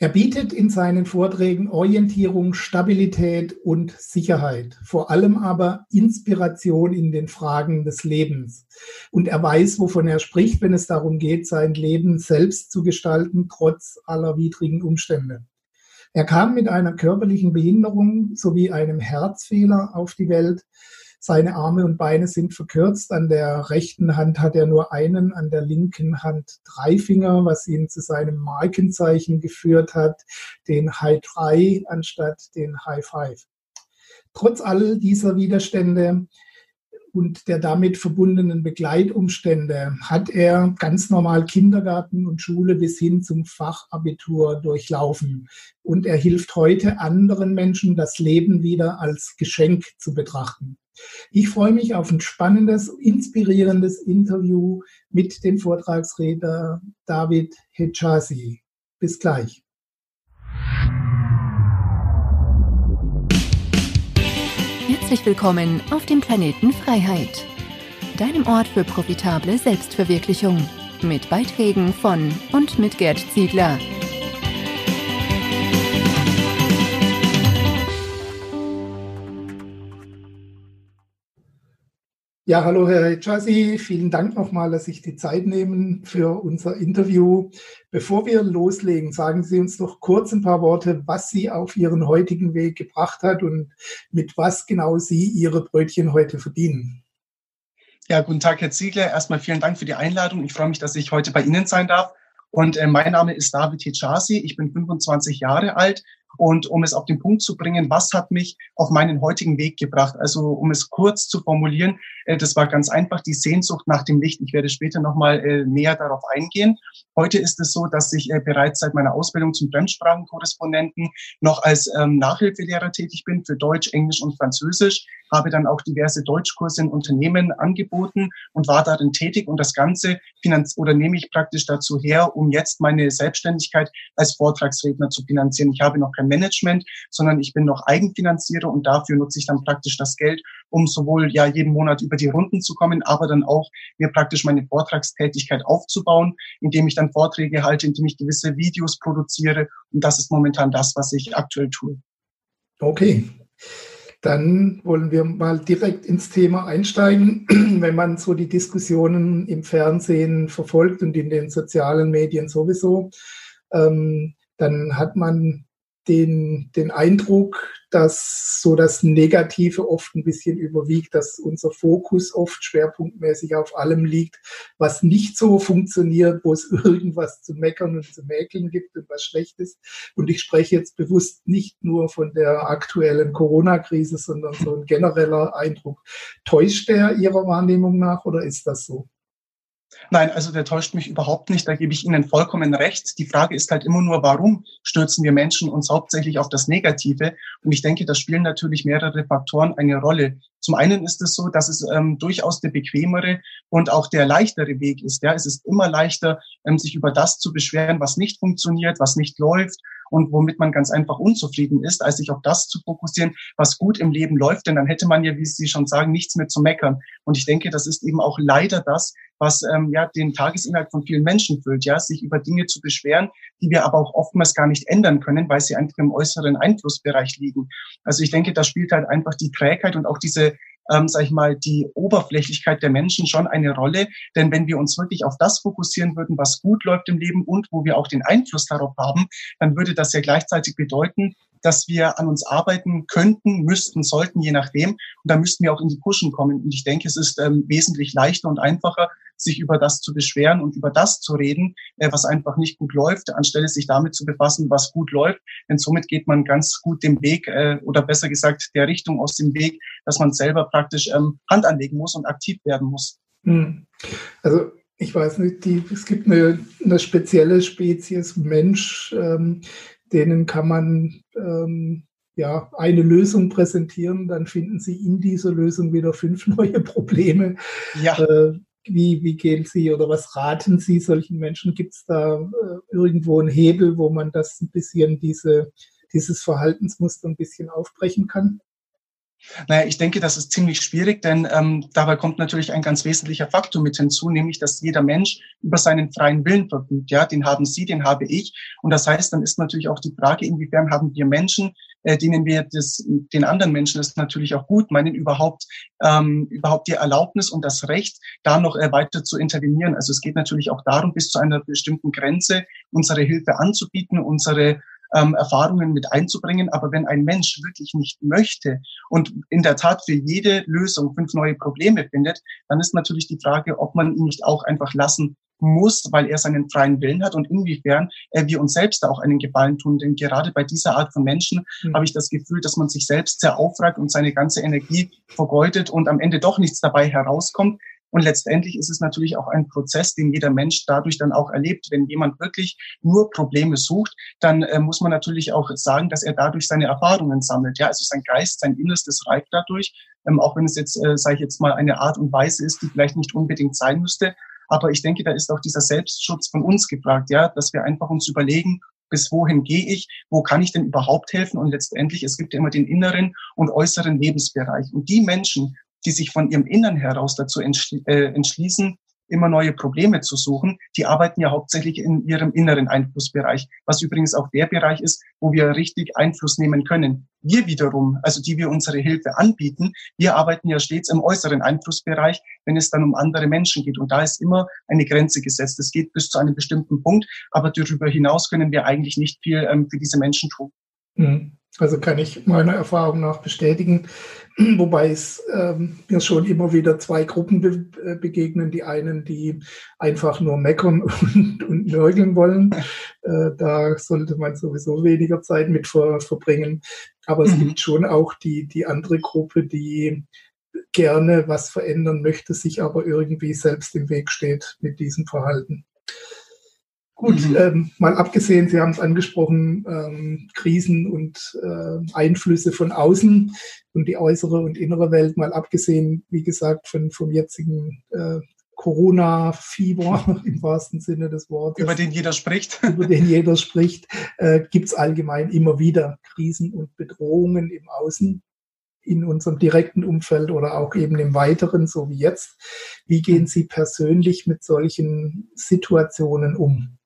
Er bietet in seinen Vorträgen Orientierung, Stabilität und Sicherheit, vor allem aber Inspiration in den Fragen des Lebens. Und er weiß, wovon er spricht, wenn es darum geht, sein Leben selbst zu gestalten, trotz aller widrigen Umstände. Er kam mit einer körperlichen Behinderung sowie einem Herzfehler auf die Welt. Seine Arme und Beine sind verkürzt. An der rechten Hand hat er nur einen, an der linken Hand drei Finger, was ihn zu seinem Markenzeichen geführt hat, den High 3 anstatt den High 5. Trotz all dieser Widerstände und der damit verbundenen Begleitumstände hat er ganz normal Kindergarten und Schule bis hin zum Fachabitur durchlaufen. Und er hilft heute anderen Menschen, das Leben wieder als Geschenk zu betrachten. Ich freue mich auf ein spannendes, inspirierendes Interview mit dem Vortragsredner David Hechazi. Bis gleich. Herzlich willkommen auf dem Planeten Freiheit, deinem Ort für profitable Selbstverwirklichung, mit Beiträgen von und mit Gerd Ziegler. Ja, hallo Herr Chassi, vielen Dank nochmal, dass Sie sich die Zeit nehmen für unser Interview. Bevor wir loslegen, sagen Sie uns noch kurz ein paar Worte, was Sie auf Ihren heutigen Weg gebracht hat und mit was genau Sie Ihre Brötchen heute verdienen. Ja, guten Tag, Herr Ziegler. Erstmal vielen Dank für die Einladung. Ich freue mich, dass ich heute bei Ihnen sein darf. Und äh, mein Name ist David Hichasi. Ich bin 25 Jahre alt und um es auf den Punkt zu bringen, was hat mich auf meinen heutigen Weg gebracht? Also um es kurz zu formulieren, äh, das war ganz einfach die Sehnsucht nach dem Licht. Ich werde später nochmal äh, näher darauf eingehen. Heute ist es so, dass ich äh, bereits seit meiner Ausbildung zum Fremdsprachenkorrespondenten noch als ähm, Nachhilfelehrer tätig bin für Deutsch, Englisch und Französisch, habe dann auch diverse Deutschkurse in Unternehmen angeboten und war darin tätig und das Ganze finanz oder nehme ich praktisch dazu her, um jetzt meine Selbstständigkeit als Vortragsredner zu finanzieren. Ich habe noch kein Management, sondern ich bin noch Eigenfinanzierer und dafür nutze ich dann praktisch das Geld, um sowohl ja jeden Monat über die Runden zu kommen, aber dann auch mir praktisch meine Vortragstätigkeit aufzubauen, indem ich dann Vorträge halte, indem ich gewisse Videos produziere. Und das ist momentan das, was ich aktuell tue. Okay. Dann wollen wir mal direkt ins Thema einsteigen. Wenn man so die Diskussionen im Fernsehen verfolgt und in den sozialen Medien sowieso, ähm, dann hat man den, den Eindruck, dass so das Negative oft ein bisschen überwiegt, dass unser Fokus oft schwerpunktmäßig auf allem liegt, was nicht so funktioniert, wo es irgendwas zu meckern und zu mäkeln gibt und was schlecht ist. Und ich spreche jetzt bewusst nicht nur von der aktuellen Corona-Krise, sondern so ein genereller Eindruck. Täuscht der Ihrer Wahrnehmung nach oder ist das so? Nein, also der täuscht mich überhaupt nicht. Da gebe ich Ihnen vollkommen recht. Die Frage ist halt immer nur, warum stürzen wir Menschen uns hauptsächlich auf das Negative? Und ich denke, da spielen natürlich mehrere Faktoren eine Rolle. Zum einen ist es so, dass es ähm, durchaus der bequemere und auch der leichtere Weg ist. Ja, es ist immer leichter, ähm, sich über das zu beschweren, was nicht funktioniert, was nicht läuft und womit man ganz einfach unzufrieden ist, als sich auf das zu fokussieren, was gut im Leben läuft. Denn dann hätte man ja, wie Sie schon sagen, nichts mehr zu meckern. Und ich denke, das ist eben auch leider das, was ähm, ja den Tagesinhalt von vielen Menschen füllt, ja, sich über Dinge zu beschweren, die wir aber auch oftmals gar nicht ändern können, weil sie einfach im äußeren Einflussbereich liegen. Also ich denke, da spielt halt einfach die Trägheit und auch diese ähm, sag ich mal, die Oberflächlichkeit der Menschen schon eine Rolle. Denn wenn wir uns wirklich auf das fokussieren würden, was gut läuft im Leben und wo wir auch den Einfluss darauf haben, dann würde das ja gleichzeitig bedeuten, dass wir an uns arbeiten könnten, müssten, sollten, je nachdem. Und da müssten wir auch in die Pushen kommen. Und ich denke, es ist ähm, wesentlich leichter und einfacher, sich über das zu beschweren und über das zu reden, äh, was einfach nicht gut läuft, anstelle sich damit zu befassen, was gut läuft. Denn somit geht man ganz gut dem Weg äh, oder besser gesagt der Richtung aus dem Weg, dass man selber praktisch ähm, Hand anlegen muss und aktiv werden muss. Hm. Also ich weiß nicht, die, es gibt eine, eine spezielle Spezies Mensch, ähm, denen kann man ähm, ja, eine Lösung präsentieren, dann finden Sie in dieser Lösung wieder fünf neue Probleme. Ja. Äh, wie, wie gehen Sie oder was raten Sie solchen Menschen? Gibt es da äh, irgendwo einen Hebel, wo man das ein bisschen, diese, dieses Verhaltensmuster ein bisschen aufbrechen kann? Naja, ich denke, das ist ziemlich schwierig, denn ähm, dabei kommt natürlich ein ganz wesentlicher Faktor mit hinzu, nämlich, dass jeder Mensch über seinen freien Willen verfügt. Ja, den haben Sie, den habe ich. Und das heißt, dann ist natürlich auch die Frage, inwiefern haben wir Menschen, äh, denen wir das, den anderen Menschen das natürlich auch gut meinen, überhaupt, ähm, überhaupt die Erlaubnis und das Recht, da noch äh, weiter zu intervenieren. Also es geht natürlich auch darum, bis zu einer bestimmten Grenze unsere Hilfe anzubieten, unsere ähm, Erfahrungen mit einzubringen. Aber wenn ein Mensch wirklich nicht möchte und in der Tat für jede Lösung fünf neue Probleme findet, dann ist natürlich die Frage, ob man ihn nicht auch einfach lassen muss, weil er seinen freien Willen hat und inwiefern äh, wir uns selbst da auch einen Gefallen tun. Denn gerade bei dieser Art von Menschen mhm. habe ich das Gefühl, dass man sich selbst sehr aufragt und seine ganze Energie vergeudet und am Ende doch nichts dabei herauskommt, und letztendlich ist es natürlich auch ein Prozess, den jeder Mensch dadurch dann auch erlebt. Wenn jemand wirklich nur Probleme sucht, dann äh, muss man natürlich auch sagen, dass er dadurch seine Erfahrungen sammelt. Ja, also sein Geist, sein Innerstes reift dadurch, ähm, auch wenn es jetzt, äh, sage ich jetzt mal, eine Art und Weise ist, die vielleicht nicht unbedingt sein müsste. Aber ich denke, da ist auch dieser Selbstschutz von uns gefragt, ja, dass wir einfach uns überlegen, bis wohin gehe ich, wo kann ich denn überhaupt helfen und letztendlich, es gibt ja immer den inneren und äußeren Lebensbereich. Und die Menschen, die sich von ihrem Innern heraus dazu äh, entschließen, immer neue Probleme zu suchen, die arbeiten ja hauptsächlich in ihrem inneren Einflussbereich, was übrigens auch der Bereich ist, wo wir richtig Einfluss nehmen können. Wir wiederum, also die wir unsere Hilfe anbieten, wir arbeiten ja stets im äußeren Einflussbereich, wenn es dann um andere Menschen geht. Und da ist immer eine Grenze gesetzt. Es geht bis zu einem bestimmten Punkt, aber darüber hinaus können wir eigentlich nicht viel ähm, für diese Menschen tun. Mhm. Also kann ich meiner Erfahrung nach bestätigen, wobei es ähm, mir schon immer wieder zwei Gruppen be äh, begegnen. Die einen, die einfach nur meckern und, und nörgeln wollen. Äh, da sollte man sowieso weniger Zeit mit ver verbringen. Aber es mhm. gibt schon auch die, die andere Gruppe, die gerne was verändern möchte, sich aber irgendwie selbst im Weg steht mit diesem Verhalten. Gut, mhm. ähm, mal abgesehen, Sie haben es angesprochen, ähm, Krisen und äh, Einflüsse von außen und die äußere und innere Welt, mal abgesehen, wie gesagt, von, vom jetzigen äh, Corona-Fieber im wahrsten Sinne des Wortes. Über den jeder spricht. Über den jeder spricht, äh, gibt es allgemein immer wieder Krisen und Bedrohungen im Außen in unserem direkten Umfeld oder auch eben im weiteren, so wie jetzt. Wie gehen Sie persönlich mit solchen Situationen um?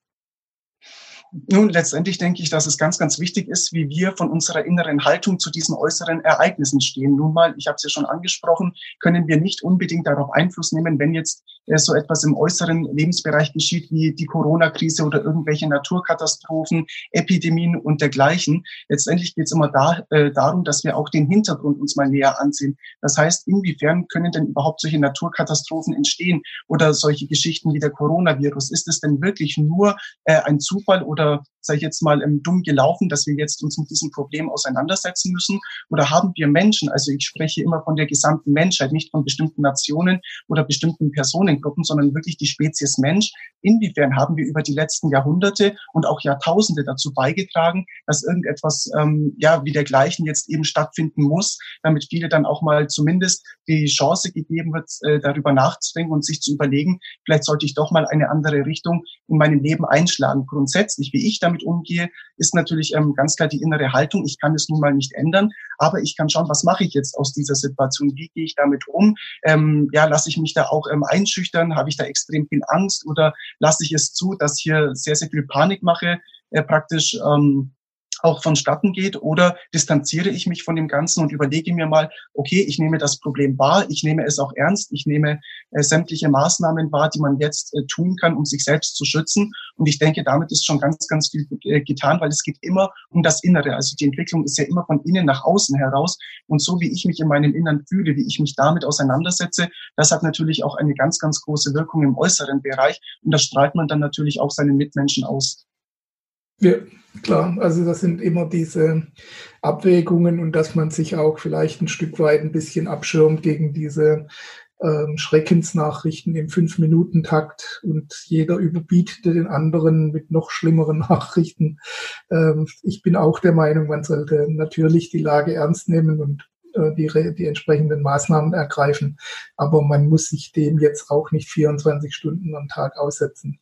Nun, letztendlich denke ich, dass es ganz, ganz wichtig ist, wie wir von unserer inneren Haltung zu diesen äußeren Ereignissen stehen. Nun mal, ich habe es ja schon angesprochen, können wir nicht unbedingt darauf Einfluss nehmen, wenn jetzt so etwas im äußeren Lebensbereich geschieht, wie die Corona-Krise oder irgendwelche Naturkatastrophen, Epidemien und dergleichen. Letztendlich geht es immer da, äh, darum, dass wir auch den Hintergrund uns mal näher ansehen. Das heißt, inwiefern können denn überhaupt solche Naturkatastrophen entstehen oder solche Geschichten wie der Coronavirus? Ist es denn wirklich nur äh, ein Zufall oder sage ich jetzt mal, ähm, dumm gelaufen, dass wir jetzt uns mit diesem Problem auseinandersetzen müssen? Oder haben wir Menschen, also ich spreche immer von der gesamten Menschheit, nicht von bestimmten Nationen oder bestimmten Personengruppen, sondern wirklich die Spezies Mensch. Inwiefern haben wir über die letzten Jahrhunderte und auch Jahrtausende dazu beigetragen, dass irgendetwas ähm, ja wie dergleichen jetzt eben stattfinden muss, damit viele dann auch mal zumindest die Chance gegeben wird, äh, darüber nachzudenken und sich zu überlegen, vielleicht sollte ich doch mal eine andere Richtung in meinem Leben einschlagen. Grundsätzlich wie ich damit umgehe, ist natürlich ähm, ganz klar die innere Haltung. Ich kann es nun mal nicht ändern, aber ich kann schauen, was mache ich jetzt aus dieser Situation? Wie gehe ich damit um? Ähm, ja, lasse ich mich da auch ähm, einschüchtern? Habe ich da extrem viel Angst oder lasse ich es zu, dass hier sehr, sehr viel Panik mache? Äh, praktisch ähm, auch vonstatten geht oder distanziere ich mich von dem Ganzen und überlege mir mal, okay, ich nehme das Problem wahr, ich nehme es auch ernst, ich nehme äh, sämtliche Maßnahmen wahr, die man jetzt äh, tun kann, um sich selbst zu schützen. Und ich denke, damit ist schon ganz, ganz viel äh, getan, weil es geht immer um das Innere. Also die Entwicklung ist ja immer von innen nach außen heraus. Und so wie ich mich in meinem Innern fühle, wie ich mich damit auseinandersetze, das hat natürlich auch eine ganz, ganz große Wirkung im äußeren Bereich. Und das strahlt man dann natürlich auch seinen Mitmenschen aus. Ja, klar. Also das sind immer diese Abwägungen und dass man sich auch vielleicht ein Stück weit ein bisschen abschirmt gegen diese ähm, Schreckensnachrichten im Fünf-Minuten-Takt und jeder überbietet den anderen mit noch schlimmeren Nachrichten. Ähm, ich bin auch der Meinung, man sollte natürlich die Lage ernst nehmen und äh, die, die entsprechenden Maßnahmen ergreifen. Aber man muss sich dem jetzt auch nicht 24 Stunden am Tag aussetzen.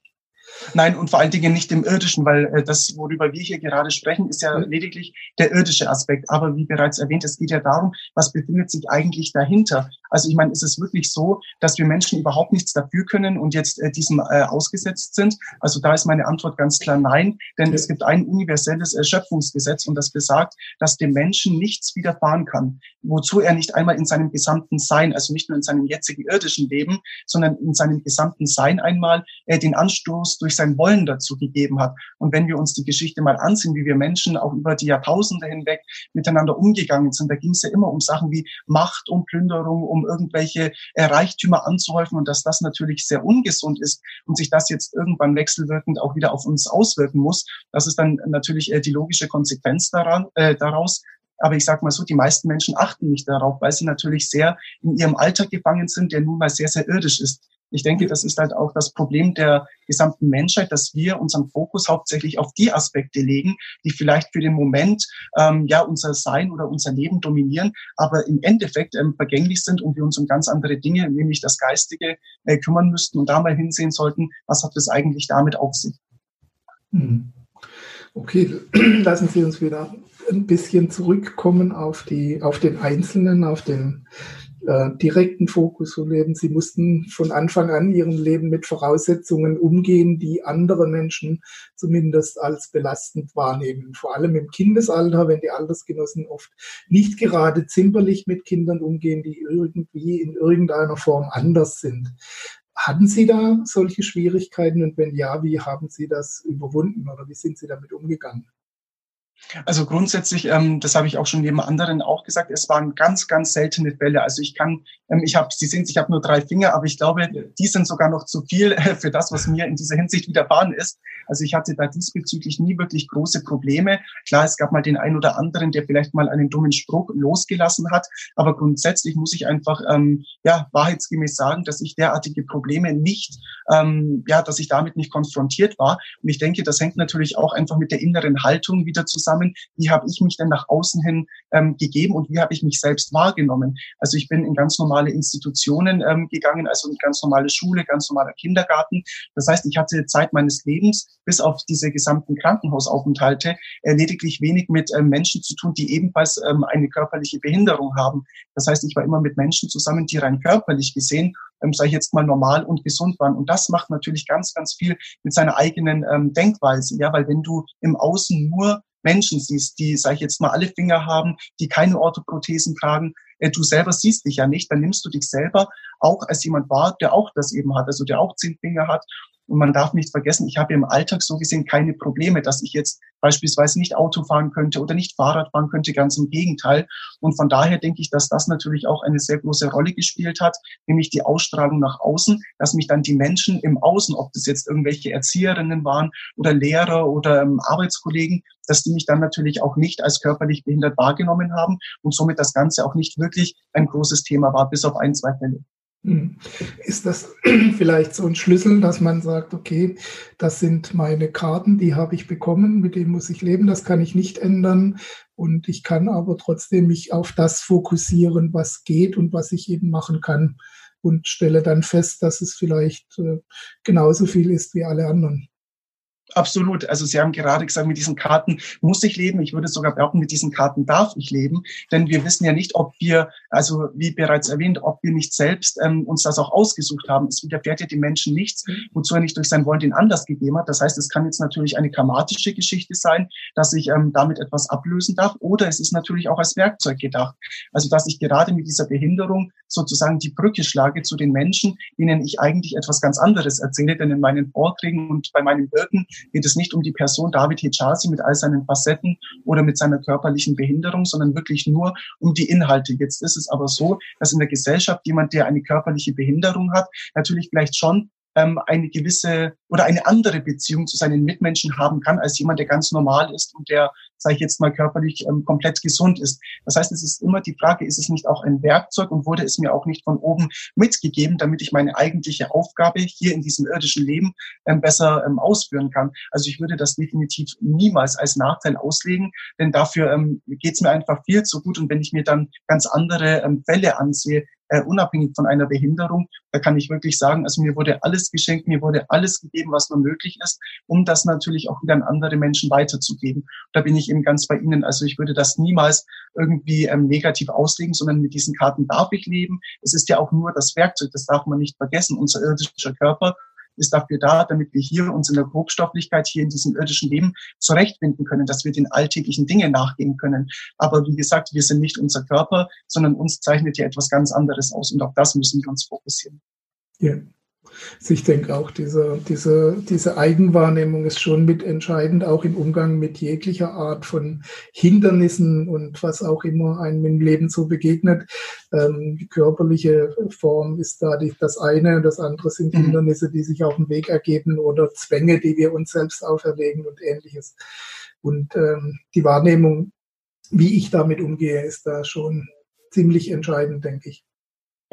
Nein, und vor allen Dingen nicht im irdischen, weil äh, das, worüber wir hier gerade sprechen, ist ja lediglich der irdische Aspekt. Aber wie bereits erwähnt, es geht ja darum, was befindet sich eigentlich dahinter. Also ich meine, ist es wirklich so, dass wir Menschen überhaupt nichts dafür können und jetzt äh, diesem äh, ausgesetzt sind? Also da ist meine Antwort ganz klar nein, denn es gibt ein universelles Erschöpfungsgesetz und das besagt, dass dem Menschen nichts widerfahren kann, wozu er nicht einmal in seinem gesamten Sein, also nicht nur in seinem jetzigen irdischen Leben, sondern in seinem gesamten Sein einmal äh, den Anstoß durch sein Wollen dazu gegeben hat. Und wenn wir uns die Geschichte mal ansehen, wie wir Menschen auch über die Jahrtausende hinweg miteinander umgegangen sind, da ging es ja immer um Sachen wie Macht, um Plünderung, um irgendwelche äh, Reichtümer anzuhäufen und dass das natürlich sehr ungesund ist und sich das jetzt irgendwann wechselwirkend auch wieder auf uns auswirken muss. Das ist dann natürlich äh, die logische Konsequenz daran, äh, daraus. Aber ich sage mal so, die meisten Menschen achten nicht darauf, weil sie natürlich sehr in ihrem Alltag gefangen sind, der nun mal sehr, sehr irdisch ist. Ich denke, das ist halt auch das Problem der gesamten Menschheit, dass wir unseren Fokus hauptsächlich auf die Aspekte legen, die vielleicht für den Moment ähm, ja unser Sein oder unser Leben dominieren, aber im Endeffekt ähm, vergänglich sind und wir uns um ganz andere Dinge, nämlich das Geistige, äh, kümmern müssten und da mal hinsehen sollten, was hat das eigentlich damit auf sich. Hm. Okay, lassen Sie uns wieder ein bisschen zurückkommen auf die, auf den Einzelnen, auf den äh, direkten Fokus zu leben. Sie mussten von Anfang an ihrem Leben mit Voraussetzungen umgehen, die andere Menschen zumindest als belastend wahrnehmen. Vor allem im Kindesalter, wenn die Altersgenossen oft nicht gerade zimperlich mit Kindern umgehen, die irgendwie in irgendeiner Form anders sind. Hatten Sie da solche Schwierigkeiten und wenn ja, wie haben Sie das überwunden oder wie sind Sie damit umgegangen? Also grundsätzlich, ähm, das habe ich auch schon neben anderen auch gesagt, es waren ganz, ganz seltene Fälle. Also ich kann, ähm, ich habe, Sie sehen, ich habe nur drei Finger, aber ich glaube, die sind sogar noch zu viel äh, für das, was mir in dieser Hinsicht widerfahren ist. Also ich hatte da diesbezüglich nie wirklich große Probleme. Klar, es gab mal den einen oder anderen, der vielleicht mal einen dummen Spruch losgelassen hat, aber grundsätzlich muss ich einfach ähm, ja wahrheitsgemäß sagen, dass ich derartige Probleme nicht, ähm, ja, dass ich damit nicht konfrontiert war. Und ich denke, das hängt natürlich auch einfach mit der inneren Haltung wieder zusammen zusammen, wie habe ich mich denn nach außen hin ähm, gegeben und wie habe ich mich selbst wahrgenommen. Also ich bin in ganz normale Institutionen ähm, gegangen, also in ganz normale Schule, ganz normaler Kindergarten. Das heißt, ich hatte Zeit meines Lebens bis auf diese gesamten Krankenhausaufenthalte äh, lediglich wenig mit ähm, Menschen zu tun, die ebenfalls ähm, eine körperliche Behinderung haben. Das heißt, ich war immer mit Menschen zusammen, die rein körperlich gesehen ähm, ich jetzt mal, normal und gesund waren. Und das macht natürlich ganz, ganz viel mit seiner eigenen ähm, Denkweise. Ja, weil wenn du im Außen nur Menschen siehst, die, sag ich jetzt mal, alle Finger haben, die keine Orthoprothesen tragen, äh, du selber siehst dich ja nicht, dann nimmst du dich selber auch als jemand wahr, der auch das eben hat, also der auch zehn Finger hat und man darf nicht vergessen, ich habe im Alltag so gesehen keine Probleme, dass ich jetzt beispielsweise nicht Auto fahren könnte oder nicht Fahrrad fahren könnte, ganz im Gegenteil. Und von daher denke ich, dass das natürlich auch eine sehr große Rolle gespielt hat, nämlich die Ausstrahlung nach außen, dass mich dann die Menschen im Außen, ob das jetzt irgendwelche Erzieherinnen waren oder Lehrer oder ähm, Arbeitskollegen, dass die mich dann natürlich auch nicht als körperlich behindert wahrgenommen haben und somit das Ganze auch nicht wirklich ein großes Thema war, bis auf ein, zwei Fälle. Hm. Ist das vielleicht so ein Schlüssel, dass man sagt, okay, das sind meine Karten, die habe ich bekommen, mit denen muss ich leben, das kann ich nicht ändern und ich kann aber trotzdem mich auf das fokussieren, was geht und was ich eben machen kann und stelle dann fest, dass es vielleicht äh, genauso viel ist wie alle anderen. Absolut. Also Sie haben gerade gesagt, mit diesen Karten muss ich leben. Ich würde sogar behaupten, mit diesen Karten darf ich leben. Denn wir wissen ja nicht, ob wir, also wie bereits erwähnt, ob wir nicht selbst ähm, uns das auch ausgesucht haben. Es widerfährt ja den Menschen nichts, mhm. wozu er nicht durch sein Wollen den Anlass gegeben hat. Das heißt, es kann jetzt natürlich eine karmatische Geschichte sein, dass ich ähm, damit etwas ablösen darf. Oder es ist natürlich auch als Werkzeug gedacht. Also dass ich gerade mit dieser Behinderung sozusagen die Brücke schlage zu den Menschen, denen ich eigentlich etwas ganz anderes erzähle. Denn in meinen Vorträgen und bei meinen Wirken geht es nicht um die Person David Hijazi mit all seinen Facetten oder mit seiner körperlichen Behinderung, sondern wirklich nur um die Inhalte. Jetzt ist es aber so, dass in der Gesellschaft jemand, der eine körperliche Behinderung hat, natürlich vielleicht schon ähm, eine gewisse oder eine andere Beziehung zu seinen Mitmenschen haben kann als jemand, der ganz normal ist und der sage ich jetzt mal, körperlich ähm, komplett gesund ist. Das heißt, es ist immer die Frage, ist es nicht auch ein Werkzeug und wurde es mir auch nicht von oben mitgegeben, damit ich meine eigentliche Aufgabe hier in diesem irdischen Leben ähm, besser ähm, ausführen kann. Also ich würde das definitiv niemals als Nachteil auslegen, denn dafür ähm, geht es mir einfach viel zu gut. Und wenn ich mir dann ganz andere ähm, Fälle ansehe, äh, unabhängig von einer Behinderung. Da kann ich wirklich sagen, also mir wurde alles geschenkt, mir wurde alles gegeben, was nur möglich ist, um das natürlich auch wieder an andere Menschen weiterzugeben. Da bin ich eben ganz bei Ihnen. Also ich würde das niemals irgendwie ähm, negativ auslegen, sondern mit diesen Karten darf ich leben. Es ist ja auch nur das Werkzeug, das darf man nicht vergessen. Unser irdischer Körper ist dafür da, damit wir hier uns in der Grobstofflichkeit hier in diesem irdischen Leben zurechtfinden können, dass wir den alltäglichen Dingen nachgehen können. Aber wie gesagt, wir sind nicht unser Körper, sondern uns zeichnet ja etwas ganz anderes aus und auf das müssen wir uns fokussieren. Ja. Also ich denke auch, diese, diese, diese Eigenwahrnehmung ist schon mitentscheidend, auch im Umgang mit jeglicher Art von Hindernissen und was auch immer einem im Leben so begegnet. Ähm, die körperliche Form ist da die, das eine, das andere sind mhm. Hindernisse, die sich auf dem Weg ergeben oder Zwänge, die wir uns selbst auferlegen und ähnliches. Und ähm, die Wahrnehmung, wie ich damit umgehe, ist da schon ziemlich entscheidend, denke ich.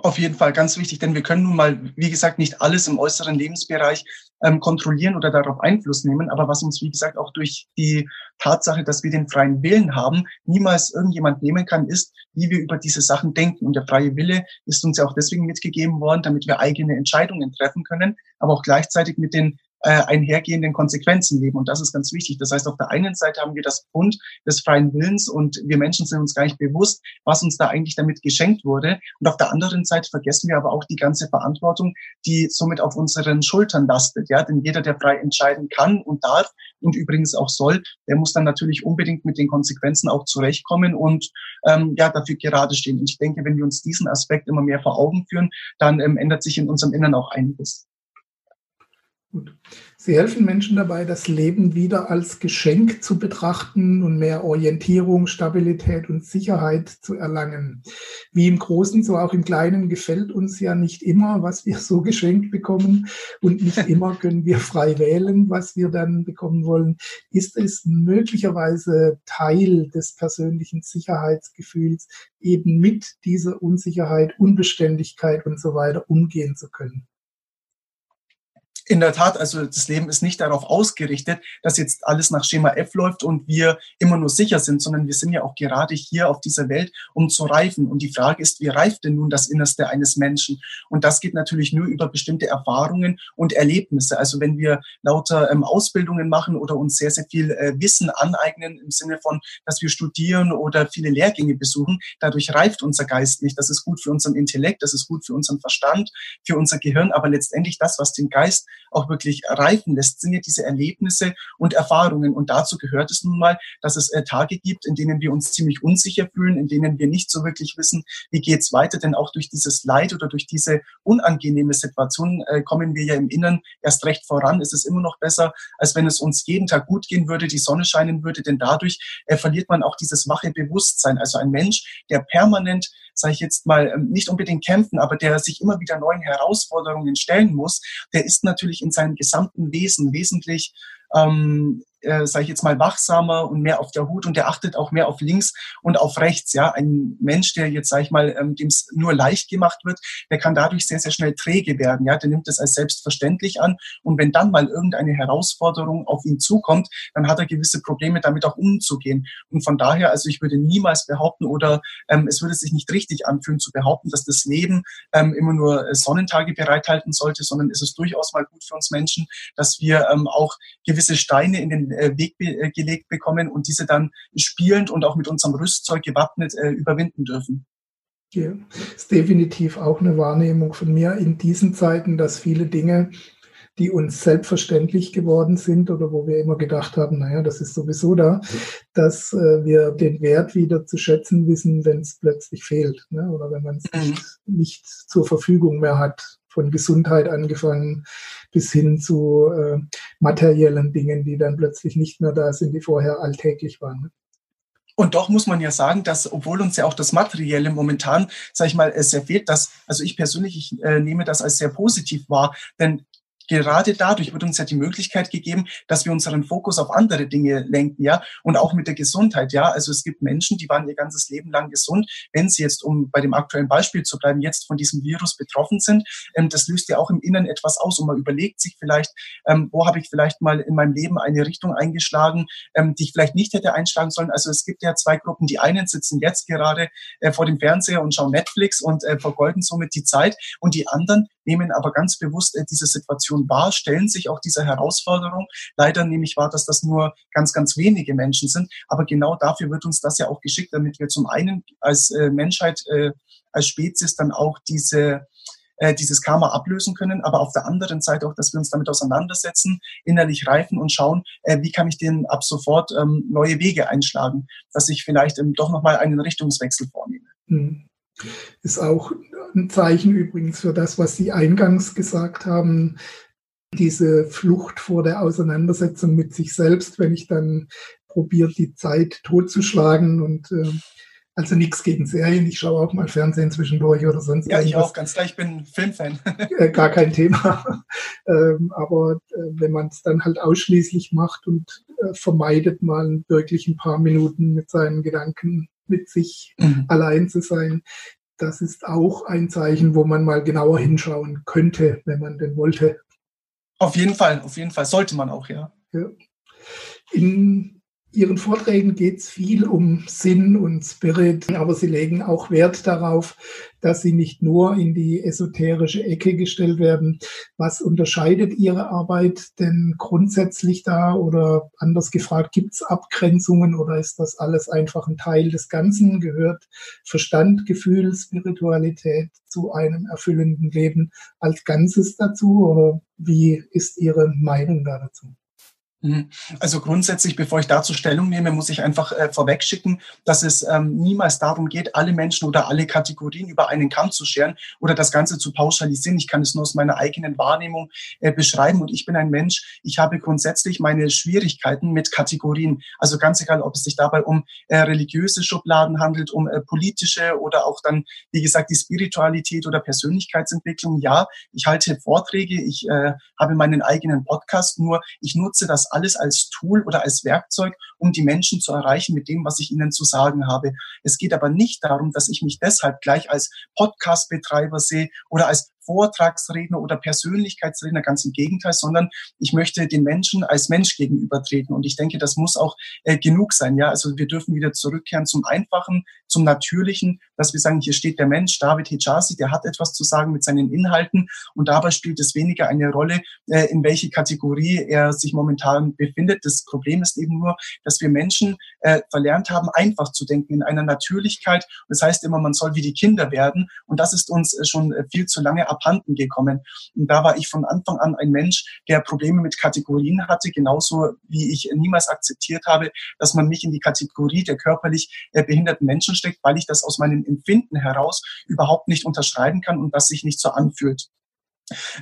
Auf jeden Fall ganz wichtig, denn wir können nun mal, wie gesagt, nicht alles im äußeren Lebensbereich ähm, kontrollieren oder darauf Einfluss nehmen. Aber was uns, wie gesagt, auch durch die Tatsache, dass wir den freien Willen haben, niemals irgendjemand nehmen kann, ist, wie wir über diese Sachen denken. Und der freie Wille ist uns ja auch deswegen mitgegeben worden, damit wir eigene Entscheidungen treffen können, aber auch gleichzeitig mit den äh, einhergehenden Konsequenzen leben. Und das ist ganz wichtig. Das heißt, auf der einen Seite haben wir das Bund des freien Willens und wir Menschen sind uns gar nicht bewusst, was uns da eigentlich damit geschenkt wurde. Und auf der anderen Seite vergessen wir aber auch die ganze Verantwortung, die somit auf unseren Schultern lastet. Ja, denn jeder, der frei entscheiden kann und darf und übrigens auch soll, der muss dann natürlich unbedingt mit den Konsequenzen auch zurechtkommen und ähm, ja dafür gerade stehen. Und ich denke, wenn wir uns diesen Aspekt immer mehr vor Augen führen, dann ähm, ändert sich in unserem Innern auch einiges. Gut. Sie helfen Menschen dabei, das Leben wieder als Geschenk zu betrachten und mehr Orientierung, Stabilität und Sicherheit zu erlangen. Wie im Großen, so auch im Kleinen gefällt uns ja nicht immer, was wir so geschenkt bekommen und nicht immer können wir frei wählen, was wir dann bekommen wollen. Ist es möglicherweise Teil des persönlichen Sicherheitsgefühls, eben mit dieser Unsicherheit, Unbeständigkeit und so weiter umgehen zu können? In der Tat, also das Leben ist nicht darauf ausgerichtet, dass jetzt alles nach Schema F läuft und wir immer nur sicher sind, sondern wir sind ja auch gerade hier auf dieser Welt, um zu reifen. Und die Frage ist, wie reift denn nun das Innerste eines Menschen? Und das geht natürlich nur über bestimmte Erfahrungen und Erlebnisse. Also wenn wir lauter ähm, Ausbildungen machen oder uns sehr, sehr viel äh, Wissen aneignen im Sinne von, dass wir studieren oder viele Lehrgänge besuchen, dadurch reift unser Geist nicht. Das ist gut für unseren Intellekt, das ist gut für unseren Verstand, für unser Gehirn, aber letztendlich das, was den Geist auch wirklich reifen lässt, sind ja diese Erlebnisse und Erfahrungen. Und dazu gehört es nun mal, dass es äh, Tage gibt, in denen wir uns ziemlich unsicher fühlen, in denen wir nicht so wirklich wissen, wie geht's weiter. Denn auch durch dieses Leid oder durch diese unangenehme Situation äh, kommen wir ja im Inneren erst recht voran. Es ist immer noch besser, als wenn es uns jeden Tag gut gehen würde, die Sonne scheinen würde, denn dadurch äh, verliert man auch dieses wache Bewusstsein. Also ein Mensch, der permanent sage ich jetzt mal, ähm, nicht unbedingt kämpfen, aber der sich immer wieder neuen Herausforderungen stellen muss, der ist natürlich in seinem gesamten Wesen wesentlich ähm, äh, sage ich jetzt mal, wachsamer und mehr auf der Hut und der achtet auch mehr auf links und auf rechts. Ja, ein Mensch, der jetzt, sage ich mal, ähm, dem es nur leicht gemacht wird, der kann dadurch sehr, sehr schnell träge werden. Ja, der nimmt es als selbstverständlich an und wenn dann mal irgendeine Herausforderung auf ihn zukommt, dann hat er gewisse Probleme damit auch umzugehen. Und von daher, also ich würde niemals behaupten oder ähm, es würde sich nicht richtig anfühlen zu behaupten, dass das Leben ähm, immer nur Sonnentage bereithalten sollte, sondern es ist durchaus mal gut für uns Menschen, dass wir ähm, auch gewisse Steine in den äh, Weg äh, gelegt bekommen und diese dann spielend und auch mit unserem Rüstzeug gewappnet äh, überwinden dürfen. Ja, ist definitiv auch eine Wahrnehmung von mir in diesen Zeiten, dass viele Dinge, die uns selbstverständlich geworden sind oder wo wir immer gedacht haben, naja, das ist sowieso da, dass äh, wir den Wert wieder zu schätzen wissen, wenn es plötzlich fehlt ne? oder wenn man es mhm. nicht, nicht zur Verfügung mehr hat von Gesundheit angefangen bis hin zu äh, materiellen Dingen, die dann plötzlich nicht mehr da sind, die vorher alltäglich waren. Und doch muss man ja sagen, dass, obwohl uns ja auch das Materielle momentan, sag ich mal, sehr fehlt, dass, also ich persönlich, ich äh, nehme das als sehr positiv wahr, denn gerade dadurch wird uns ja die Möglichkeit gegeben, dass wir unseren Fokus auf andere Dinge lenken, ja, und auch mit der Gesundheit, ja. Also es gibt Menschen, die waren ihr ganzes Leben lang gesund. Wenn sie jetzt, um bei dem aktuellen Beispiel zu bleiben, jetzt von diesem Virus betroffen sind, ähm, das löst ja auch im Inneren etwas aus und man überlegt sich vielleicht, ähm, wo habe ich vielleicht mal in meinem Leben eine Richtung eingeschlagen, ähm, die ich vielleicht nicht hätte einschlagen sollen. Also es gibt ja zwei Gruppen. Die einen sitzen jetzt gerade äh, vor dem Fernseher und schauen Netflix und äh, vergeuden somit die Zeit und die anderen nehmen aber ganz bewusst äh, diese Situation wahr, stellen sich auch dieser Herausforderung. Leider nehme ich wahr, dass das nur ganz, ganz wenige Menschen sind. Aber genau dafür wird uns das ja auch geschickt, damit wir zum einen als äh, Menschheit, äh, als Spezies dann auch diese äh, dieses Karma ablösen können, aber auf der anderen Seite auch, dass wir uns damit auseinandersetzen, innerlich reifen und schauen, äh, wie kann ich denn ab sofort ähm, neue Wege einschlagen, dass ich vielleicht ähm, doch nochmal einen Richtungswechsel vornehme. Hm. Ist auch ein Zeichen übrigens für das, was Sie eingangs gesagt haben, diese Flucht vor der Auseinandersetzung mit sich selbst, wenn ich dann probiere, die Zeit totzuschlagen und äh, also nichts gegen Serien. Ich schaue auch mal Fernsehen zwischendurch oder sonst Ja, ich auch, ganz klar. Ich bin Filmfan. Äh, gar kein Thema. Ähm, aber äh, wenn man es dann halt ausschließlich macht und äh, vermeidet mal wirklich ein paar Minuten mit seinen Gedanken mit sich mhm. allein zu sein, das ist auch ein Zeichen, wo man mal genauer hinschauen könnte, wenn man denn wollte. Auf jeden Fall, auf jeden Fall. Sollte man auch, ja. ja. In Ihren Vorträgen geht es viel um Sinn und Spirit, aber Sie legen auch Wert darauf, dass Sie nicht nur in die esoterische Ecke gestellt werden. Was unterscheidet Ihre Arbeit denn grundsätzlich da oder anders gefragt, gibt es Abgrenzungen oder ist das alles einfach ein Teil des Ganzen? Gehört Verstand, Gefühl, Spiritualität zu einem erfüllenden Leben als Ganzes dazu oder wie ist Ihre Meinung da dazu? Mhm. Also grundsätzlich, bevor ich dazu Stellung nehme, muss ich einfach äh, vorwegschicken, dass es ähm, niemals darum geht, alle Menschen oder alle Kategorien über einen Kamm zu scheren oder das Ganze zu pauschalisieren. Ich kann es nur aus meiner eigenen Wahrnehmung äh, beschreiben und ich bin ein Mensch, ich habe grundsätzlich meine Schwierigkeiten mit Kategorien. Also ganz egal, ob es sich dabei um äh, religiöse Schubladen handelt, um äh, politische oder auch dann, wie gesagt, die Spiritualität oder Persönlichkeitsentwicklung. Ja, ich halte Vorträge, ich äh, habe meinen eigenen Podcast, nur ich nutze das alles als Tool oder als Werkzeug, um die Menschen zu erreichen mit dem, was ich ihnen zu sagen habe. Es geht aber nicht darum, dass ich mich deshalb gleich als Podcast-Betreiber sehe oder als Vortragsredner oder Persönlichkeitsredner, ganz im Gegenteil, sondern ich möchte den Menschen als Mensch gegenübertreten. Und ich denke, das muss auch äh, genug sein. Ja, also wir dürfen wieder zurückkehren zum Einfachen, zum Natürlichen, dass wir sagen, hier steht der Mensch, David Hijazi, der hat etwas zu sagen mit seinen Inhalten. Und dabei spielt es weniger eine Rolle, äh, in welche Kategorie er sich momentan befindet. Das Problem ist eben nur, dass wir Menschen äh, verlernt haben, einfach zu denken in einer Natürlichkeit. Das heißt immer, man soll wie die Kinder werden. Und das ist uns äh, schon äh, viel zu lange abhanden gekommen. Und da war ich von Anfang an ein Mensch, der Probleme mit Kategorien hatte, genauso wie ich niemals akzeptiert habe, dass man mich in die Kategorie der körperlich äh, behinderten Menschen steckt, weil ich das aus meinem Empfinden heraus überhaupt nicht unterschreiben kann und das sich nicht so anfühlt.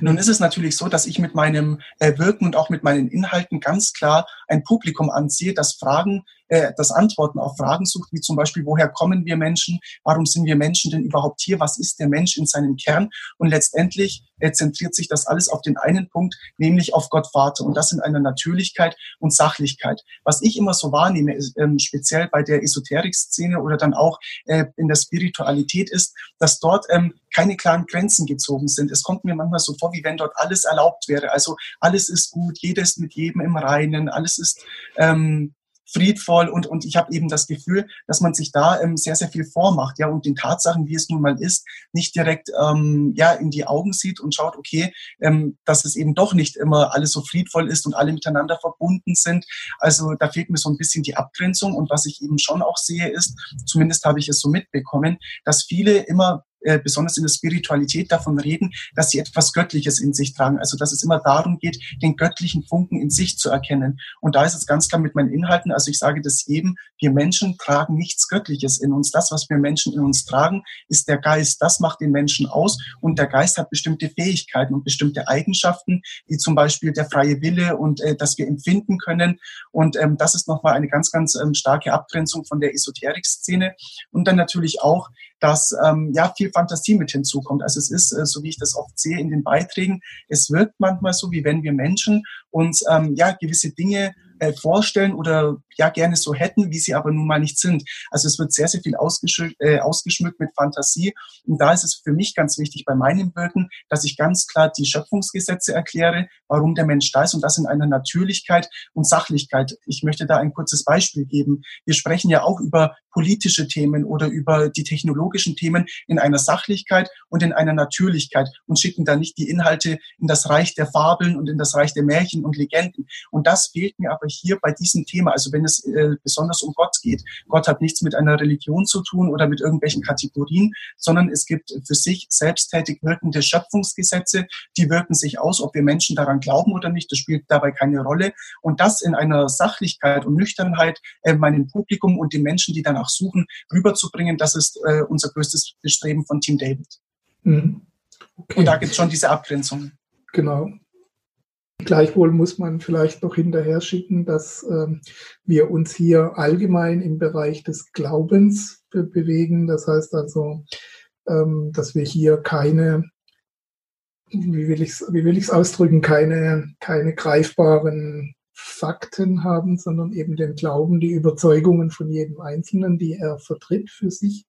Nun ist es natürlich so, dass ich mit meinem äh, Wirken und auch mit meinen Inhalten ganz klar ein Publikum anziehe, das Fragen äh, das Antworten auf Fragen sucht, wie zum Beispiel, woher kommen wir Menschen? Warum sind wir Menschen denn überhaupt hier? Was ist der Mensch in seinem Kern? Und letztendlich äh, zentriert sich das alles auf den einen Punkt, nämlich auf Gott Vater. Und das in einer Natürlichkeit und Sachlichkeit. Was ich immer so wahrnehme, ist, ähm, speziell bei der Esoterik-Szene oder dann auch äh, in der Spiritualität ist, dass dort ähm, keine klaren Grenzen gezogen sind. Es kommt mir manchmal so vor, wie wenn dort alles erlaubt wäre. Also alles ist gut, jeder ist mit jedem im Reinen, alles ist ähm, friedvoll und, und ich habe eben das Gefühl, dass man sich da ähm, sehr, sehr viel vormacht, ja, und den Tatsachen, wie es nun mal ist, nicht direkt ähm, ja, in die Augen sieht und schaut, okay, ähm, dass es eben doch nicht immer alles so friedvoll ist und alle miteinander verbunden sind. Also da fehlt mir so ein bisschen die Abgrenzung und was ich eben schon auch sehe, ist, zumindest habe ich es so mitbekommen, dass viele immer äh, besonders in der Spiritualität davon reden, dass sie etwas Göttliches in sich tragen. Also dass es immer darum geht, den göttlichen Funken in sich zu erkennen. Und da ist es ganz klar mit meinen Inhalten. Also ich sage das jedem, wir Menschen tragen nichts Göttliches in uns. Das, was wir Menschen in uns tragen, ist der Geist. Das macht den Menschen aus. Und der Geist hat bestimmte Fähigkeiten und bestimmte Eigenschaften, wie zum Beispiel der freie Wille und äh, dass wir empfinden können. Und ähm, das ist nochmal eine ganz, ganz ähm, starke Abgrenzung von der Esoterik-Szene. Und dann natürlich auch, dass ähm, ja viel Fantasie mit hinzukommt. Also es ist, äh, so wie ich das oft sehe in den Beiträgen, es wirkt manchmal so, wie wenn wir Menschen uns ähm, ja gewisse Dinge äh, vorstellen oder ja gerne so hätten, wie sie aber nun mal nicht sind. Also es wird sehr, sehr viel ausgeschmückt, äh, ausgeschmückt mit Fantasie. Und da ist es für mich ganz wichtig bei meinem Wirken, dass ich ganz klar die Schöpfungsgesetze erkläre, warum der Mensch da ist und das in einer Natürlichkeit und Sachlichkeit. Ich möchte da ein kurzes Beispiel geben. Wir sprechen ja auch über politische Themen oder über die technologischen Themen in einer Sachlichkeit und in einer Natürlichkeit und schicken da nicht die Inhalte in das Reich der Fabeln und in das Reich der Märchen und Legenden. Und das fehlt mir aber hier bei diesem Thema. Also wenn es äh, besonders um Gott geht. Gott hat nichts mit einer Religion zu tun oder mit irgendwelchen Kategorien, sondern es gibt für sich selbsttätig wirkende Schöpfungsgesetze, die wirken sich aus, ob wir Menschen daran glauben oder nicht. Das spielt dabei keine Rolle. Und das in einer Sachlichkeit und Nüchternheit äh, meinem Publikum und den Menschen, die danach suchen, rüberzubringen, das ist äh, unser größtes Bestreben von Team David. Mhm. Okay. Und da gibt es schon diese Abgrenzung. Genau. Gleichwohl muss man vielleicht noch hinterher schicken, dass ähm, wir uns hier allgemein im Bereich des Glaubens be bewegen. Das heißt also, ähm, dass wir hier keine, wie will ich es wie will ich's ausdrücken, keine, keine greifbaren Fakten haben, sondern eben den Glauben, die Überzeugungen von jedem Einzelnen, die er vertritt für sich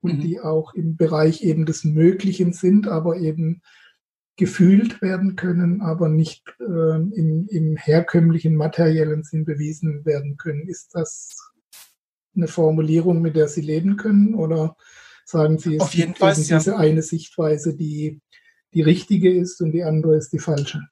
und mhm. die auch im Bereich eben des Möglichen sind, aber eben gefühlt werden können, aber nicht äh, im, im herkömmlichen materiellen Sinn bewiesen werden können. Ist das eine Formulierung, mit der Sie leben können? Oder sagen Sie, es Auf jeden Fall, diese ja. eine Sichtweise, die die richtige ist und die andere ist die falsche?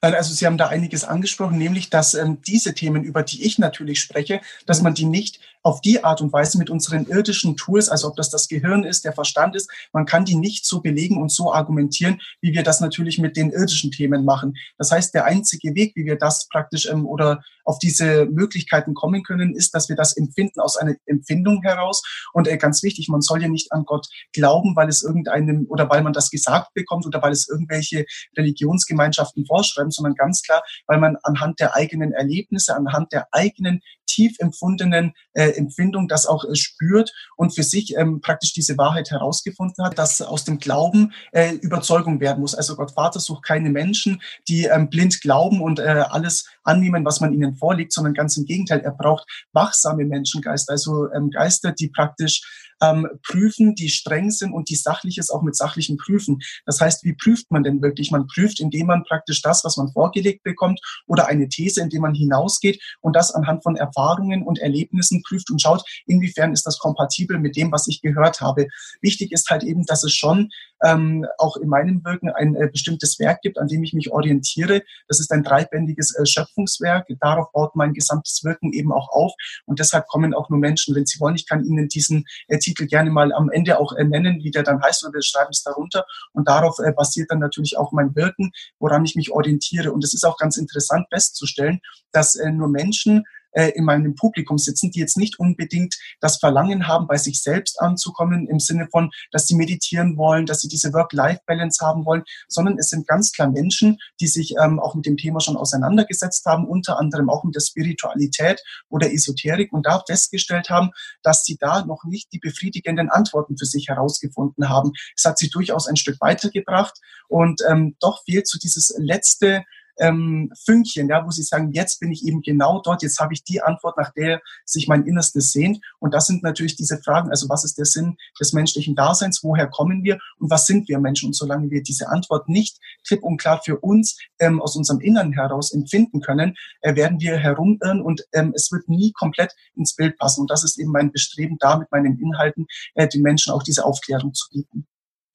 Nein, also Sie haben da einiges angesprochen, nämlich, dass ähm, diese Themen, über die ich natürlich spreche, dass man die nicht auf die Art und Weise mit unseren irdischen Tools, also ob das das Gehirn ist, der Verstand ist, man kann die nicht so belegen und so argumentieren, wie wir das natürlich mit den irdischen Themen machen. Das heißt, der einzige Weg, wie wir das praktisch ähm, oder auf diese Möglichkeiten kommen können, ist, dass wir das empfinden aus einer Empfindung heraus. Und äh, ganz wichtig, man soll ja nicht an Gott glauben, weil es irgendeinem oder weil man das gesagt bekommt oder weil es irgendwelche Religionsgemeinschaften vorschreiben, sondern ganz klar, weil man anhand der eigenen Erlebnisse, anhand der eigenen tief empfundenen äh, Empfindung das auch äh, spürt und für sich ähm, praktisch diese Wahrheit herausgefunden hat, dass aus dem Glauben äh, Überzeugung werden muss. Also Gott Vater sucht keine Menschen, die ähm, blind glauben und äh, alles annehmen, was man ihnen vorlegt, sondern ganz im Gegenteil, er braucht wachsame Menschengeister, also ähm, Geister, die praktisch ähm, prüfen, die streng sind und die Sachliches auch mit Sachlichen prüfen. Das heißt, wie prüft man denn wirklich? Man prüft, indem man praktisch das, was man vorgelegt bekommt oder eine These, indem man hinausgeht und das anhand von Erfahrungen und Erlebnissen prüft und schaut, inwiefern ist das kompatibel mit dem, was ich gehört habe. Wichtig ist halt eben, dass es schon ähm, auch in meinem Wirken ein äh, bestimmtes Werk gibt, an dem ich mich orientiere. Das ist ein dreibändiges äh, Schöpfungswerk. Darauf baut mein gesamtes Wirken eben auch auf. Und deshalb kommen auch nur Menschen, wenn sie wollen. Ich kann Ihnen diesen äh, Titel gerne mal am Ende auch äh, nennen, wie der dann heißt, oder wir schreiben es darunter. Und darauf äh, basiert dann natürlich auch mein Wirken, woran ich mich orientiere. Und es ist auch ganz interessant festzustellen, dass äh, nur Menschen, äh, in meinem Publikum sitzen, die jetzt nicht unbedingt das Verlangen haben, bei sich selbst anzukommen, im Sinne von, dass sie meditieren wollen, dass sie diese Work-Life-Balance haben wollen, sondern es sind ganz klar Menschen, die sich ähm, auch mit dem Thema schon auseinandergesetzt haben, unter anderem auch mit der Spiritualität oder Esoterik und da festgestellt haben, dass sie da noch nicht die befriedigenden Antworten für sich herausgefunden haben. Es hat sie durchaus ein Stück weitergebracht und ähm, doch fehlt so dieses letzte ähm, Fünkchen, ja, wo sie sagen, jetzt bin ich eben genau dort, jetzt habe ich die Antwort, nach der sich mein Innerstes sehnt. Und das sind natürlich diese Fragen, also was ist der Sinn des menschlichen Daseins, woher kommen wir und was sind wir Menschen? Und solange wir diese Antwort nicht klipp und klar für uns ähm, aus unserem Innern heraus empfinden können, äh, werden wir herumirren und ähm, es wird nie komplett ins Bild passen. Und das ist eben mein Bestreben, da mit meinen Inhalten äh, den Menschen auch diese Aufklärung zu bieten.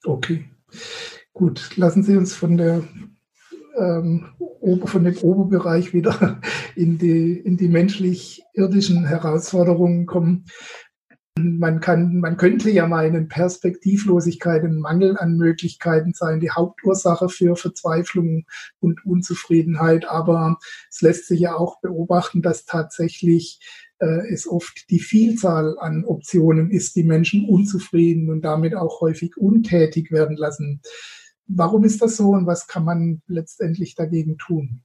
Okay. Gut, lassen Sie uns von der ähm, von dem Oberbereich wieder in die, in die menschlich-irdischen Herausforderungen kommen. Man kann, man könnte ja meinen, Perspektivlosigkeit und Mangel an Möglichkeiten sein die Hauptursache für Verzweiflung und Unzufriedenheit. Aber es lässt sich ja auch beobachten, dass tatsächlich äh, es oft die Vielzahl an Optionen ist, die Menschen unzufrieden und damit auch häufig untätig werden lassen. Warum ist das so und was kann man letztendlich dagegen tun?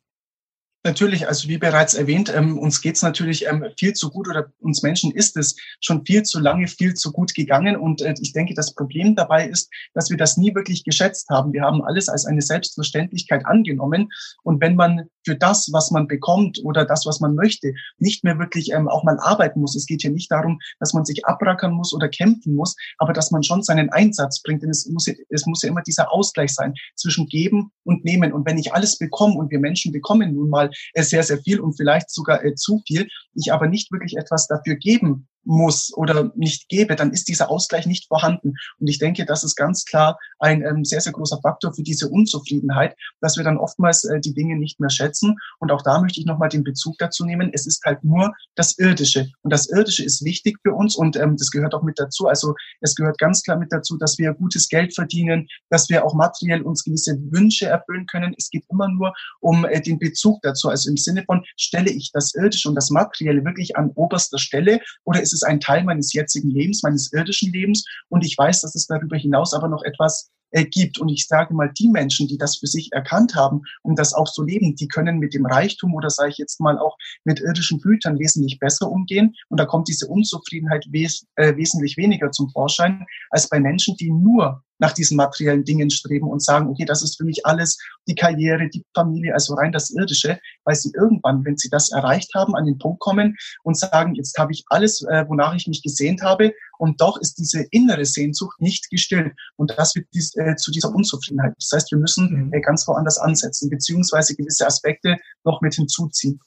Natürlich, also wie bereits erwähnt, ähm, uns geht's natürlich ähm, viel zu gut oder uns Menschen ist es schon viel zu lange, viel zu gut gegangen. Und äh, ich denke, das Problem dabei ist, dass wir das nie wirklich geschätzt haben. Wir haben alles als eine Selbstverständlichkeit angenommen. Und wenn man für das, was man bekommt oder das, was man möchte, nicht mehr wirklich ähm, auch mal arbeiten muss, es geht hier nicht darum, dass man sich abrackern muss oder kämpfen muss, aber dass man schon seinen Einsatz bringt. Denn es muss, es muss ja immer dieser Ausgleich sein zwischen Geben und Nehmen. Und wenn ich alles bekomme und wir Menschen bekommen nun mal äh, sehr, sehr viel und vielleicht sogar äh, zu viel, ich aber nicht wirklich etwas dafür geben muss oder nicht gebe, dann ist dieser Ausgleich nicht vorhanden. Und ich denke, das ist ganz klar ein ähm, sehr, sehr großer Faktor für diese Unzufriedenheit, dass wir dann oftmals äh, die Dinge nicht mehr schätzen. Und auch da möchte ich nochmal den Bezug dazu nehmen. Es ist halt nur das Irdische. Und das Irdische ist wichtig für uns und ähm, das gehört auch mit dazu. Also es gehört ganz klar mit dazu, dass wir gutes Geld verdienen, dass wir auch materiell uns gewisse Wünsche erfüllen können. Es geht immer nur um äh, den Bezug dazu. Also im Sinne von, stelle ich das Irdische und das Materielle wirklich an oberster Stelle oder ist es ist ein Teil meines jetzigen Lebens, meines irdischen Lebens. Und ich weiß, dass es darüber hinaus aber noch etwas äh, gibt. Und ich sage mal, die Menschen, die das für sich erkannt haben und das auch so leben, die können mit dem Reichtum oder sage ich jetzt mal auch mit irdischen Gütern wesentlich besser umgehen. Und da kommt diese Unzufriedenheit wes äh, wesentlich weniger zum Vorschein als bei Menschen, die nur nach diesen materiellen Dingen streben und sagen, okay, das ist für mich alles die Karriere, die Familie, also rein das Irdische, weil sie irgendwann, wenn sie das erreicht haben, an den Punkt kommen und sagen, jetzt habe ich alles, äh, wonach ich mich gesehnt habe und doch ist diese innere Sehnsucht nicht gestillt und das wird dies, äh, zu dieser Unzufriedenheit. Das heißt, wir müssen mhm. äh, ganz woanders ansetzen, beziehungsweise gewisse Aspekte noch mit hinzuziehen.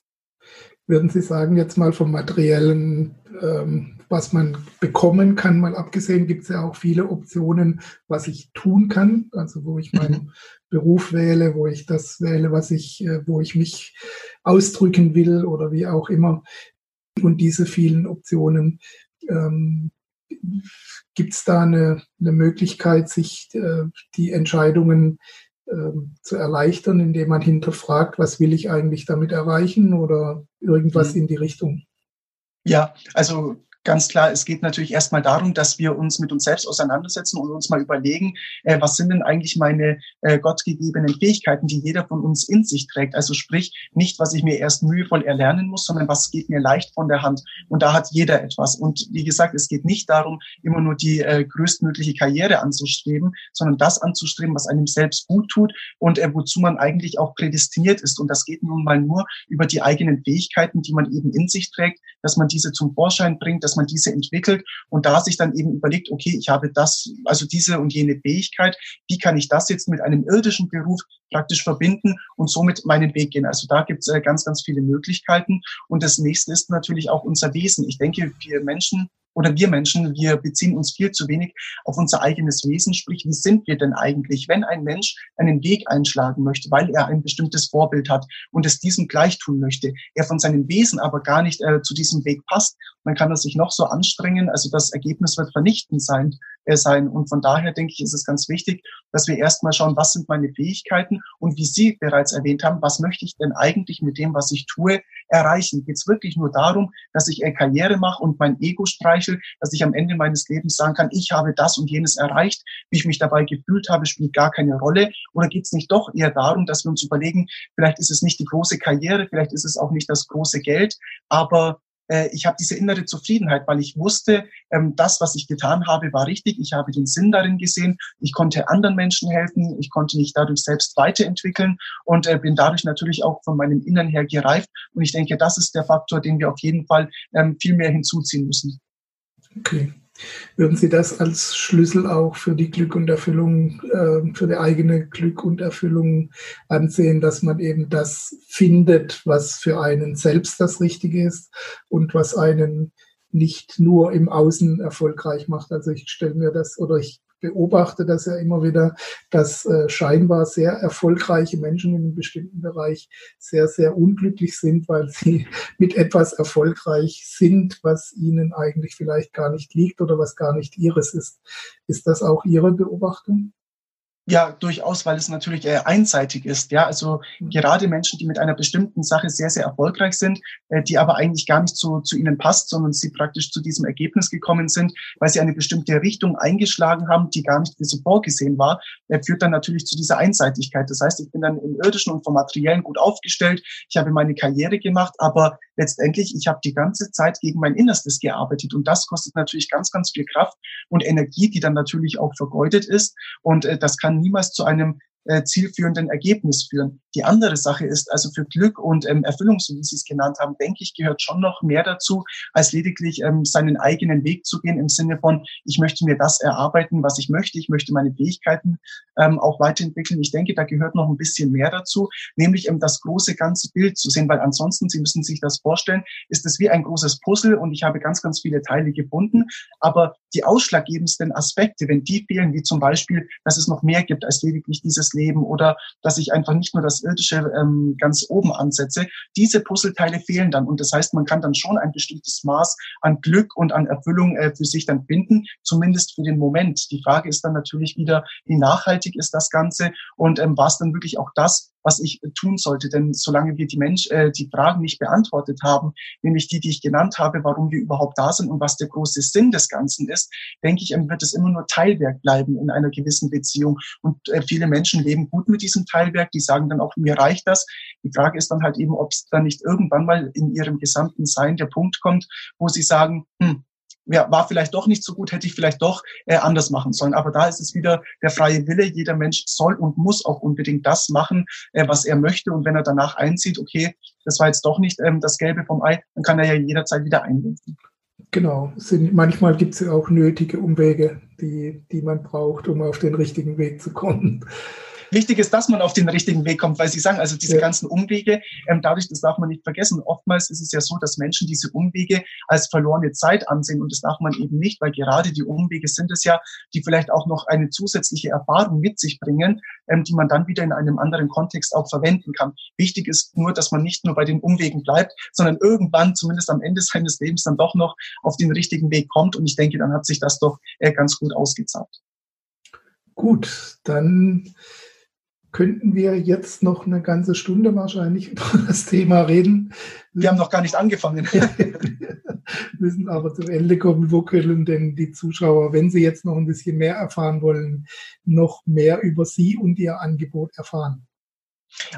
Würden Sie sagen, jetzt mal vom materiellen, ähm, was man bekommen kann, mal abgesehen, gibt es ja auch viele Optionen, was ich tun kann, also wo ich meinen mhm. Beruf wähle, wo ich das wähle, was ich, äh, wo ich mich ausdrücken will oder wie auch immer. Und diese vielen Optionen, ähm, gibt es da eine, eine Möglichkeit, sich äh, die Entscheidungen ähm, zu erleichtern, indem man hinterfragt, was will ich eigentlich damit erreichen oder irgendwas mhm. in die Richtung. Ja, also ganz klar, es geht natürlich erstmal darum, dass wir uns mit uns selbst auseinandersetzen und uns mal überlegen, äh, was sind denn eigentlich meine äh, gottgegebenen Fähigkeiten, die jeder von uns in sich trägt. Also sprich, nicht, was ich mir erst mühevoll erlernen muss, sondern was geht mir leicht von der Hand. Und da hat jeder etwas. Und wie gesagt, es geht nicht darum, immer nur die äh, größtmögliche Karriere anzustreben, sondern das anzustreben, was einem selbst gut tut und äh, wozu man eigentlich auch prädestiniert ist. Und das geht nun mal nur über die eigenen Fähigkeiten, die man eben in sich trägt, dass man diese zum Vorschein bringt, dass man diese entwickelt und da sich dann eben überlegt, okay, ich habe das, also diese und jene Fähigkeit, wie kann ich das jetzt mit einem irdischen Beruf praktisch verbinden und somit meinen Weg gehen. Also da gibt es äh, ganz, ganz viele Möglichkeiten. Und das nächste ist natürlich auch unser Wesen. Ich denke, wir Menschen oder wir Menschen, wir beziehen uns viel zu wenig auf unser eigenes Wesen. Sprich, wie sind wir denn eigentlich, wenn ein Mensch einen Weg einschlagen möchte, weil er ein bestimmtes Vorbild hat und es diesem gleich tun möchte, er von seinem Wesen aber gar nicht äh, zu diesem Weg passt, dann kann er sich noch so anstrengen. Also das Ergebnis wird vernichtend sein, sein. Und von daher denke ich, ist es ganz wichtig, dass wir erstmal schauen, was sind meine Fähigkeiten und wie Sie bereits erwähnt haben, was möchte ich denn eigentlich mit dem, was ich tue, erreichen? Geht es wirklich nur darum, dass ich eine Karriere mache und mein Ego streiche, dass ich am Ende meines Lebens sagen kann, ich habe das und jenes erreicht, wie ich mich dabei gefühlt habe, spielt gar keine Rolle? Oder geht es nicht doch eher darum, dass wir uns überlegen, vielleicht ist es nicht die große Karriere, vielleicht ist es auch nicht das große Geld, aber äh, ich habe diese innere Zufriedenheit, weil ich wusste, ähm, das, was ich getan habe, war richtig. Ich habe den Sinn darin gesehen. Ich konnte anderen Menschen helfen. Ich konnte mich dadurch selbst weiterentwickeln und äh, bin dadurch natürlich auch von meinem Innern her gereift. Und ich denke, das ist der Faktor, den wir auf jeden Fall ähm, viel mehr hinzuziehen müssen. Okay. Würden Sie das als Schlüssel auch für die Glück und Erfüllung, äh, für die eigene Glück und Erfüllung ansehen, dass man eben das findet, was für einen selbst das Richtige ist und was einen nicht nur im Außen erfolgreich macht. Also ich stelle mir das oder ich beobachte das ja immer wieder, dass äh, scheinbar sehr erfolgreiche Menschen in einem bestimmten Bereich sehr, sehr unglücklich sind, weil sie mit etwas erfolgreich sind, was ihnen eigentlich vielleicht gar nicht liegt oder was gar nicht ihres ist. Ist das auch Ihre Beobachtung? Ja, durchaus, weil es natürlich äh, einseitig ist. Ja, also mhm. gerade Menschen, die mit einer bestimmten Sache sehr, sehr erfolgreich sind, äh, die aber eigentlich gar nicht so zu ihnen passt, sondern sie praktisch zu diesem Ergebnis gekommen sind, weil sie eine bestimmte Richtung eingeschlagen haben, die gar nicht so vorgesehen war, äh, führt dann natürlich zu dieser Einseitigkeit. Das heißt, ich bin dann im irdischen und vom materiellen gut aufgestellt. Ich habe meine Karriere gemacht, aber letztendlich, ich habe die ganze Zeit gegen mein Innerstes gearbeitet und das kostet natürlich ganz, ganz viel Kraft und Energie, die dann natürlich auch vergeudet ist und das kann niemals zu einem äh, zielführenden Ergebnis führen. Die andere Sache ist also für Glück und ähm, Erfüllung, so wie Sie es genannt haben, denke ich, gehört schon noch mehr dazu, als lediglich ähm, seinen eigenen Weg zu gehen im Sinne von, ich möchte mir das erarbeiten, was ich möchte, ich möchte meine Fähigkeiten ähm, auch weiterentwickeln. Ich denke, da gehört noch ein bisschen mehr dazu, nämlich ähm, das große ganze Bild zu sehen, weil ansonsten, Sie müssen sich das vorstellen, ist es wie ein großes Puzzle und ich habe ganz, ganz viele Teile gefunden, aber die ausschlaggebendsten Aspekte, wenn die fehlen, wie zum Beispiel, dass es noch mehr gibt als lediglich dieses Leben oder dass ich einfach nicht nur das Irdische ähm, ganz oben ansetze. Diese Puzzleteile fehlen dann und das heißt, man kann dann schon ein bestimmtes Maß an Glück und an Erfüllung äh, für sich dann finden, zumindest für den Moment. Die Frage ist dann natürlich wieder, wie nachhaltig ist das Ganze und ähm, war es dann wirklich auch das, was ich tun sollte. Denn solange wir die Mensch, äh, die Fragen nicht beantwortet haben, nämlich die, die ich genannt habe, warum wir überhaupt da sind und was der große Sinn des Ganzen ist, denke ich, wird es immer nur Teilwerk bleiben in einer gewissen Beziehung. Und äh, viele Menschen leben gut mit diesem Teilwerk, die sagen dann auch, mir reicht das. Die Frage ist dann halt eben, ob es dann nicht irgendwann mal in ihrem gesamten Sein der Punkt kommt, wo sie sagen, hm, ja, war vielleicht doch nicht so gut, hätte ich vielleicht doch äh, anders machen sollen. Aber da ist es wieder der freie Wille. Jeder Mensch soll und muss auch unbedingt das machen, äh, was er möchte. Und wenn er danach einzieht, okay, das war jetzt doch nicht ähm, das Gelbe vom Ei, dann kann er ja jederzeit wieder einwenden. Genau, sind, manchmal gibt es ja auch nötige Umwege, die, die man braucht, um auf den richtigen Weg zu kommen. Wichtig ist, dass man auf den richtigen Weg kommt, weil Sie sagen, also diese ja. ganzen Umwege, ähm, dadurch, das darf man nicht vergessen. Oftmals ist es ja so, dass Menschen diese Umwege als verlorene Zeit ansehen und das darf man eben nicht, weil gerade die Umwege sind es ja, die vielleicht auch noch eine zusätzliche Erfahrung mit sich bringen, ähm, die man dann wieder in einem anderen Kontext auch verwenden kann. Wichtig ist nur, dass man nicht nur bei den Umwegen bleibt, sondern irgendwann, zumindest am Ende seines Lebens, dann doch noch auf den richtigen Weg kommt. Und ich denke, dann hat sich das doch äh, ganz gut ausgezahlt. Gut, dann könnten wir jetzt noch eine ganze Stunde wahrscheinlich über das Thema reden. Wir haben noch gar nicht angefangen. müssen aber zum Ende kommen. Wo können denn die Zuschauer, wenn sie jetzt noch ein bisschen mehr erfahren wollen, noch mehr über Sie und Ihr Angebot erfahren?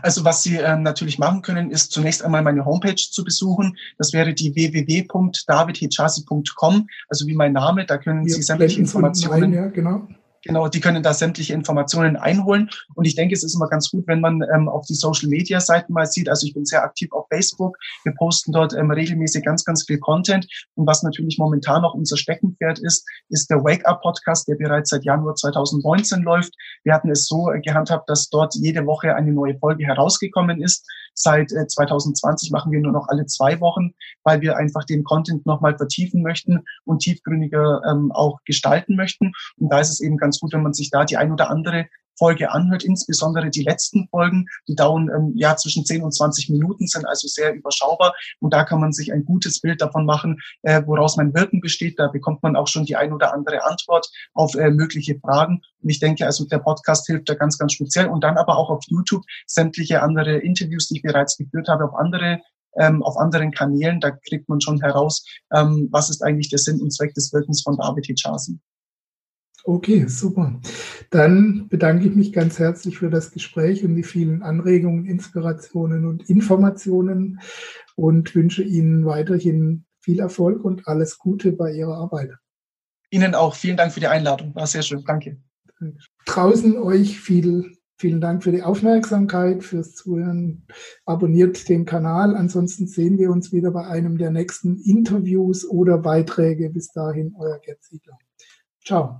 Also was Sie ähm, natürlich machen können, ist zunächst einmal meine Homepage zu besuchen. Das wäre die www.davidhechasi.com, also wie mein Name. Da können Wir Sie sämtliche Informationen. Ein, ja, genau. Genau, die können da sämtliche Informationen einholen. Und ich denke, es ist immer ganz gut, wenn man ähm, auf die Social Media Seiten mal sieht. Also ich bin sehr aktiv auf Facebook. Wir posten dort ähm, regelmäßig ganz, ganz viel Content. Und was natürlich momentan noch unser Steckenpferd ist, ist der Wake Up Podcast, der bereits seit Januar 2019 läuft. Wir hatten es so äh, gehandhabt, dass dort jede Woche eine neue Folge herausgekommen ist. Seit äh, 2020 machen wir nur noch alle zwei Wochen, weil wir einfach den Content nochmal vertiefen möchten und tiefgründiger ähm, auch gestalten möchten. Und da ist es eben ganz gut, wenn man sich da die ein oder andere Folge anhört, insbesondere die letzten Folgen, die dauern ähm, ja zwischen 10 und 20 Minuten, sind also sehr überschaubar und da kann man sich ein gutes Bild davon machen, äh, woraus mein Wirken besteht. Da bekommt man auch schon die ein oder andere Antwort auf äh, mögliche Fragen und ich denke also, der Podcast hilft da ganz, ganz speziell und dann aber auch auf YouTube sämtliche andere Interviews, die ich bereits geführt habe, auf andere ähm, auf anderen Kanälen, da kriegt man schon heraus, ähm, was ist eigentlich der Sinn und Zweck des Wirkens von David Hichazi. Okay, super. Dann bedanke ich mich ganz herzlich für das Gespräch und die vielen Anregungen, Inspirationen und Informationen und wünsche Ihnen weiterhin viel Erfolg und alles Gute bei Ihrer Arbeit. Ihnen auch. Vielen Dank für die Einladung. War sehr schön. Danke. Draußen euch viel, vielen Dank für die Aufmerksamkeit, fürs Zuhören. Abonniert den Kanal. Ansonsten sehen wir uns wieder bei einem der nächsten Interviews oder Beiträge. Bis dahin, euer Gerd Ziegler. Ciao.